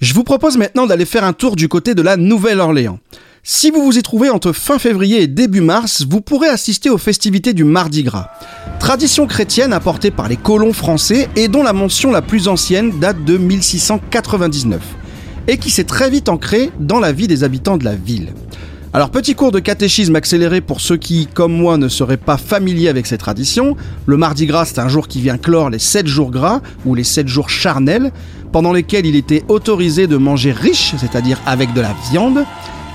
Je vous propose maintenant d'aller faire un tour du côté de la Nouvelle-Orléans. Si vous vous y trouvez entre fin février et début mars, vous pourrez assister aux festivités du Mardi Gras. Tradition chrétienne apportée par les colons français et dont la mention la plus ancienne date de 1699 et qui s'est très vite ancrée dans la vie des habitants de la ville. Alors petit cours de catéchisme accéléré pour ceux qui, comme moi, ne seraient pas familiers avec ces traditions. Le Mardi Gras, c'est un jour qui vient clore les 7 jours gras ou les 7 jours charnels, pendant lesquels il était autorisé de manger riche, c'est-à-dire avec de la viande.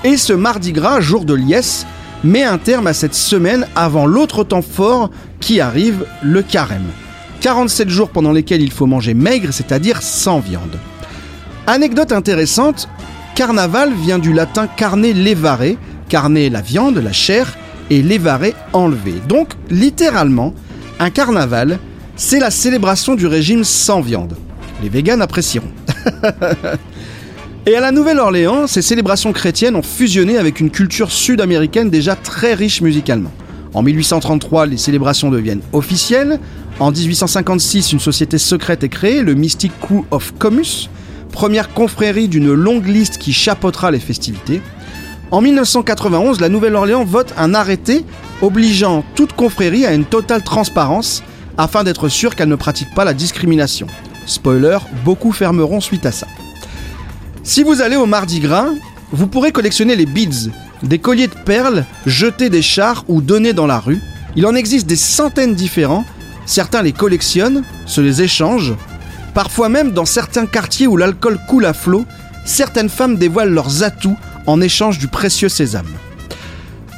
Et ce Mardi Gras, jour de liesse, met un terme à cette semaine avant l'autre temps fort qui arrive, le carême. 47 jours pendant lesquels il faut manger maigre, c'est-à-dire sans viande. Anecdote intéressante, carnaval vient du latin carne levare, carne la viande, la chair, et levare enlevé. Donc, littéralement, un carnaval, c'est la célébration du régime sans viande. Les véganes apprécieront. et à la Nouvelle-Orléans, ces célébrations chrétiennes ont fusionné avec une culture sud-américaine déjà très riche musicalement. En 1833, les célébrations deviennent officielles. En 1856, une société secrète est créée, le Mystic Crew of Comus, première confrérie d'une longue liste qui chapeautera les festivités. En 1991, la Nouvelle-Orléans vote un arrêté obligeant toute confrérie à une totale transparence afin d'être sûr qu'elle ne pratique pas la discrimination. Spoiler, beaucoup fermeront suite à ça. Si vous allez au Mardi Gras, vous pourrez collectionner les beads, des colliers de perles jetés des chars ou donnés dans la rue. Il en existe des centaines différents. Certains les collectionnent, se les échangent, Parfois même dans certains quartiers où l'alcool coule à flot, certaines femmes dévoilent leurs atouts en échange du précieux sésame.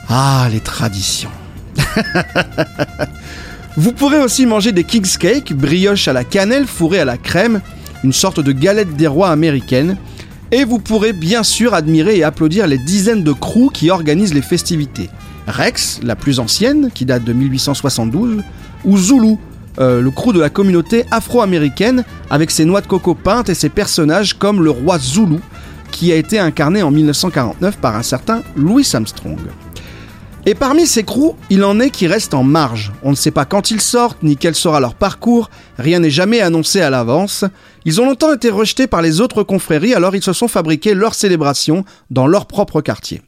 Ah, les traditions. Vous pourrez aussi manger des King's Cake, brioche à la cannelle fourrée à la crème, une sorte de galette des rois américaine. Et vous pourrez bien sûr admirer et applaudir les dizaines de crews qui organisent les festivités. Rex, la plus ancienne, qui date de 1872, ou Zulu, euh, le crew de la communauté afro-américaine avec ses noix de coco peintes et ses personnages comme le roi Zulu qui a été incarné en 1949 par un certain Louis Armstrong. Et parmi ces crews, il en est qui restent en marge. On ne sait pas quand ils sortent, ni quel sera leur parcours, rien n'est jamais annoncé à l'avance. Ils ont longtemps été rejetés par les autres confréries, alors ils se sont fabriqués leur célébration dans leur propre quartier.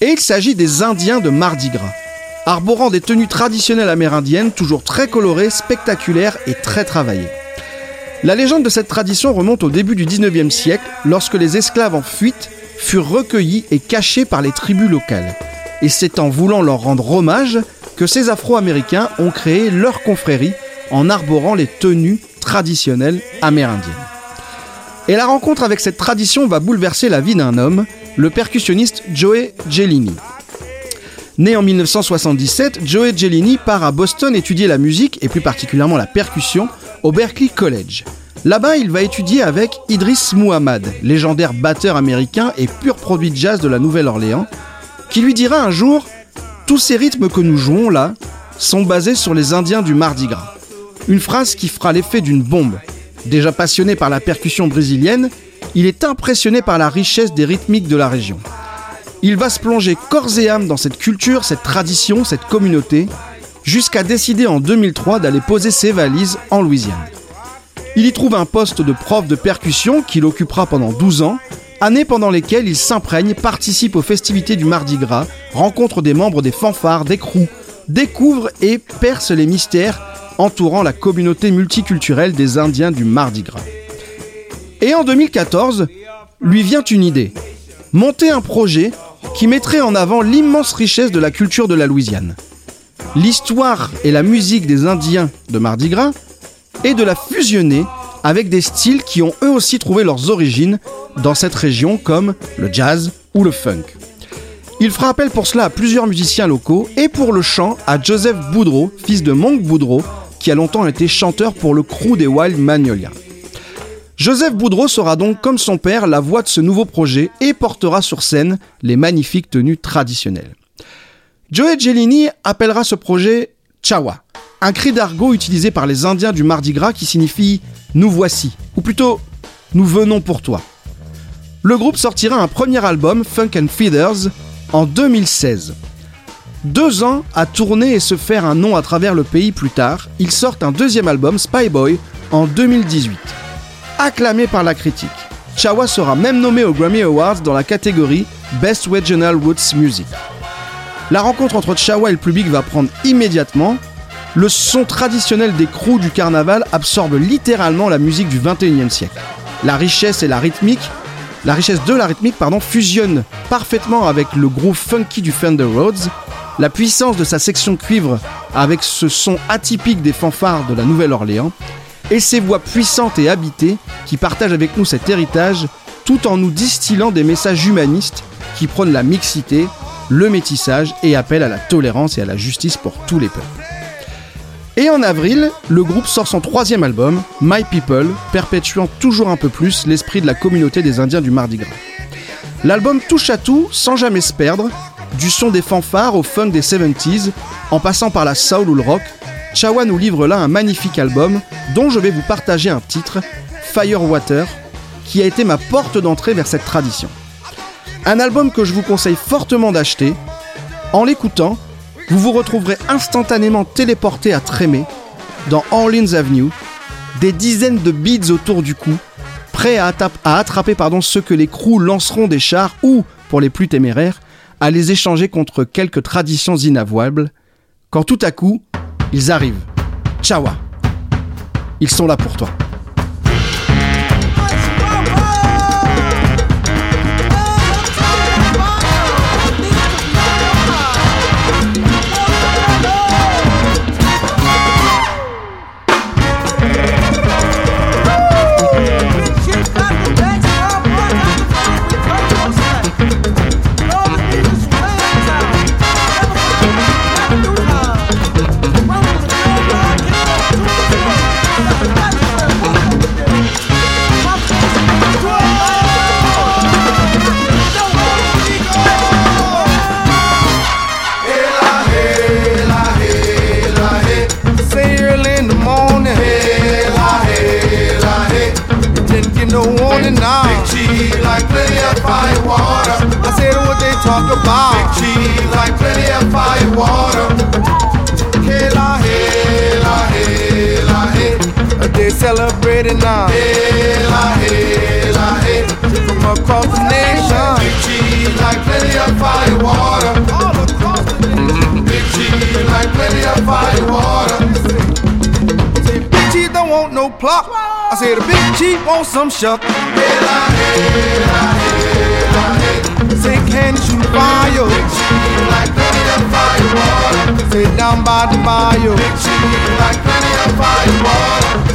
Et il s'agit des Indiens de Mardi Gras arborant des tenues traditionnelles amérindiennes toujours très colorées, spectaculaires et très travaillées. La légende de cette tradition remonte au début du 19e siècle, lorsque les esclaves en fuite furent recueillis et cachés par les tribus locales. Et c'est en voulant leur rendre hommage que ces Afro-Américains ont créé leur confrérie en arborant les tenues traditionnelles amérindiennes. Et la rencontre avec cette tradition va bouleverser la vie d'un homme, le percussionniste Joey Gelini. Né en 1977, Joey Gelini part à Boston étudier la musique et plus particulièrement la percussion au Berklee College. Là-bas, il va étudier avec Idris Muhammad, légendaire batteur américain et pur produit de jazz de la Nouvelle-Orléans, qui lui dira un jour Tous ces rythmes que nous jouons là sont basés sur les Indiens du Mardi Gras. Une phrase qui fera l'effet d'une bombe. Déjà passionné par la percussion brésilienne, il est impressionné par la richesse des rythmiques de la région. Il va se plonger corps et âme dans cette culture, cette tradition, cette communauté, jusqu'à décider en 2003 d'aller poser ses valises en Louisiane. Il y trouve un poste de prof de percussion qu'il occupera pendant 12 ans, années pendant lesquelles il s'imprègne, participe aux festivités du Mardi Gras, rencontre des membres des fanfares, des crews, découvre et perce les mystères entourant la communauté multiculturelle des Indiens du Mardi Gras. Et en 2014, lui vient une idée. Monter un projet qui mettrait en avant l'immense richesse de la culture de la Louisiane. L'histoire et la musique des Indiens de Mardi Gras et de la fusionner avec des styles qui ont eux aussi trouvé leurs origines dans cette région comme le jazz ou le funk. Il fera appel pour cela à plusieurs musiciens locaux et pour le chant à Joseph Boudreau, fils de Monk Boudreau, qui a longtemps été chanteur pour le crew des Wild Magnolias. Joseph Boudreau sera donc comme son père la voix de ce nouveau projet et portera sur scène les magnifiques tenues traditionnelles. Joey Gelini appellera ce projet Chawa, un cri d'argot utilisé par les Indiens du Mardi Gras qui signifie nous voici, ou plutôt nous venons pour toi. Le groupe sortira un premier album, Funk and Feathers, en 2016. Deux ans à tourner et se faire un nom à travers le pays plus tard, ils sortent un deuxième album, Spy Boy, en 2018 acclamé par la critique. Chawa sera même nommé aux Grammy Awards dans la catégorie Best Regional Roots Music. La rencontre entre Chawa et le public va prendre immédiatement. Le son traditionnel des crews du carnaval absorbe littéralement la musique du 21e siècle. La richesse et la rythmique, la richesse de la rythmique pardon, fusionne parfaitement avec le groove funky du Fender Rhodes. La puissance de sa section cuivre avec ce son atypique des fanfares de la Nouvelle-Orléans et ses voix puissantes et habitées qui partagent avec nous cet héritage tout en nous distillant des messages humanistes qui prônent la mixité, le métissage et appellent à la tolérance et à la justice pour tous les peuples. Et en avril, le groupe sort son troisième album, My People, perpétuant toujours un peu plus l'esprit de la communauté des Indiens du Mardi Gras. L'album touche à tout sans jamais se perdre, du son des fanfares au funk des 70s, en passant par la soul ou le rock, Chawa nous livre là un magnifique album dont je vais vous partager un titre, Firewater, qui a été ma porte d'entrée vers cette tradition. Un album que je vous conseille fortement d'acheter. En l'écoutant, vous vous retrouverez instantanément téléporté à Trémé, dans Orleans Avenue, des dizaines de beats autour du cou, prêts à, attraper pardon, ceux que les crews lanceront des chars ou, pour les plus téméraires, à les échanger contre quelques traditions inavouables, quand tout à coup, ils arrivent. Chawa. Ils sont là pour toi. talk about. Big cheese, like plenty of fire water. Hey la hey la hey. They celebrating now. Hey la hey. la hey, From across the nation. Big cheese, like plenty of fire water. all across the nation. Big cheese, like plenty of fire water. Big cheese don't want no plot. I said, a big Chief wants some shuck. hey la hey. Bayou. Big cheese like plenty of fire water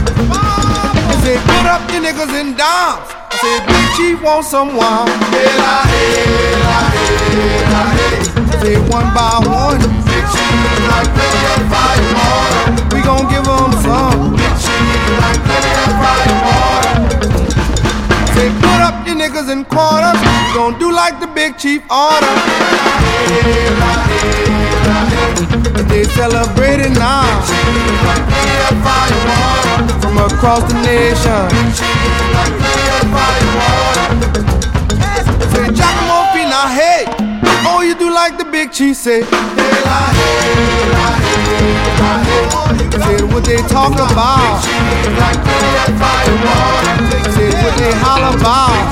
said, put up your niggas in dimes. I said, Big Chief want some wine. Hey, la, hey, la, hey, la, hey. Say one by one. Big Chief like plenty of fire water. We gon' give them some. Big Chief like plenty of fire water. Say, put up your niggas in quarters. We gon' do like the Big Chief order. Hey, la, hey, hey. They celebrating now. From across the nation. Say, Giacomo Fina, hey, oh, you do like the big cheese, say. Say what they talk about. Say what they holler about.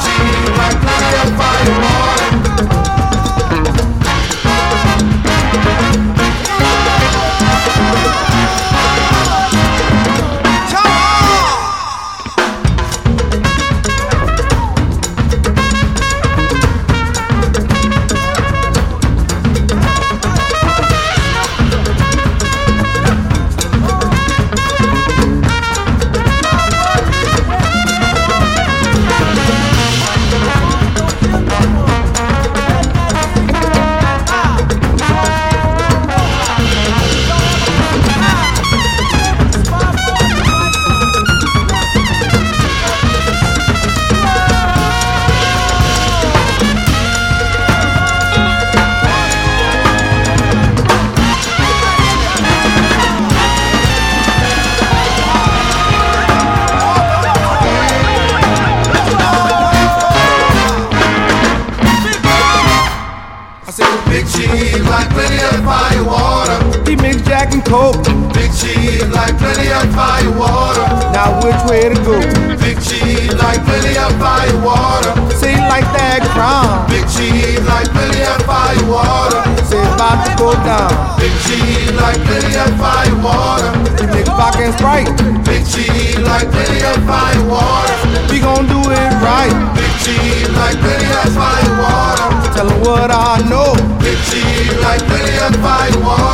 Drink Jack. Big cheese like plenty of fire water. Now which way to go? Big cheese like plenty of fire water. Say like that crown. Big cheese like plenty of fire water. Say about to go down. Big cheese like plenty of fire water. We vodka and Sprite. Big cheese like plenty of fire water. We gon' do it right. Big cheese like plenty of fire water. Tell 'em what I know. Big cheese like plenty of fire water.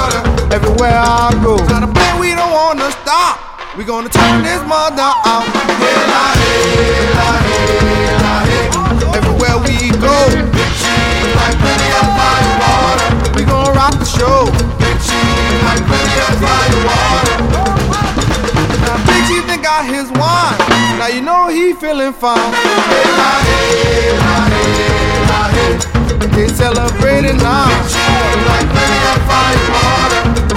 Everywhere I go. Got a plan, we don't wanna stop. We gonna turn this mother out. Everywhere we go. Like plenty of water. We gonna rock the show. Like plenty of water. Now Big Cheese done got his wine. Now you know he feeling fine. They celebrating now. Like plenty of fire water. From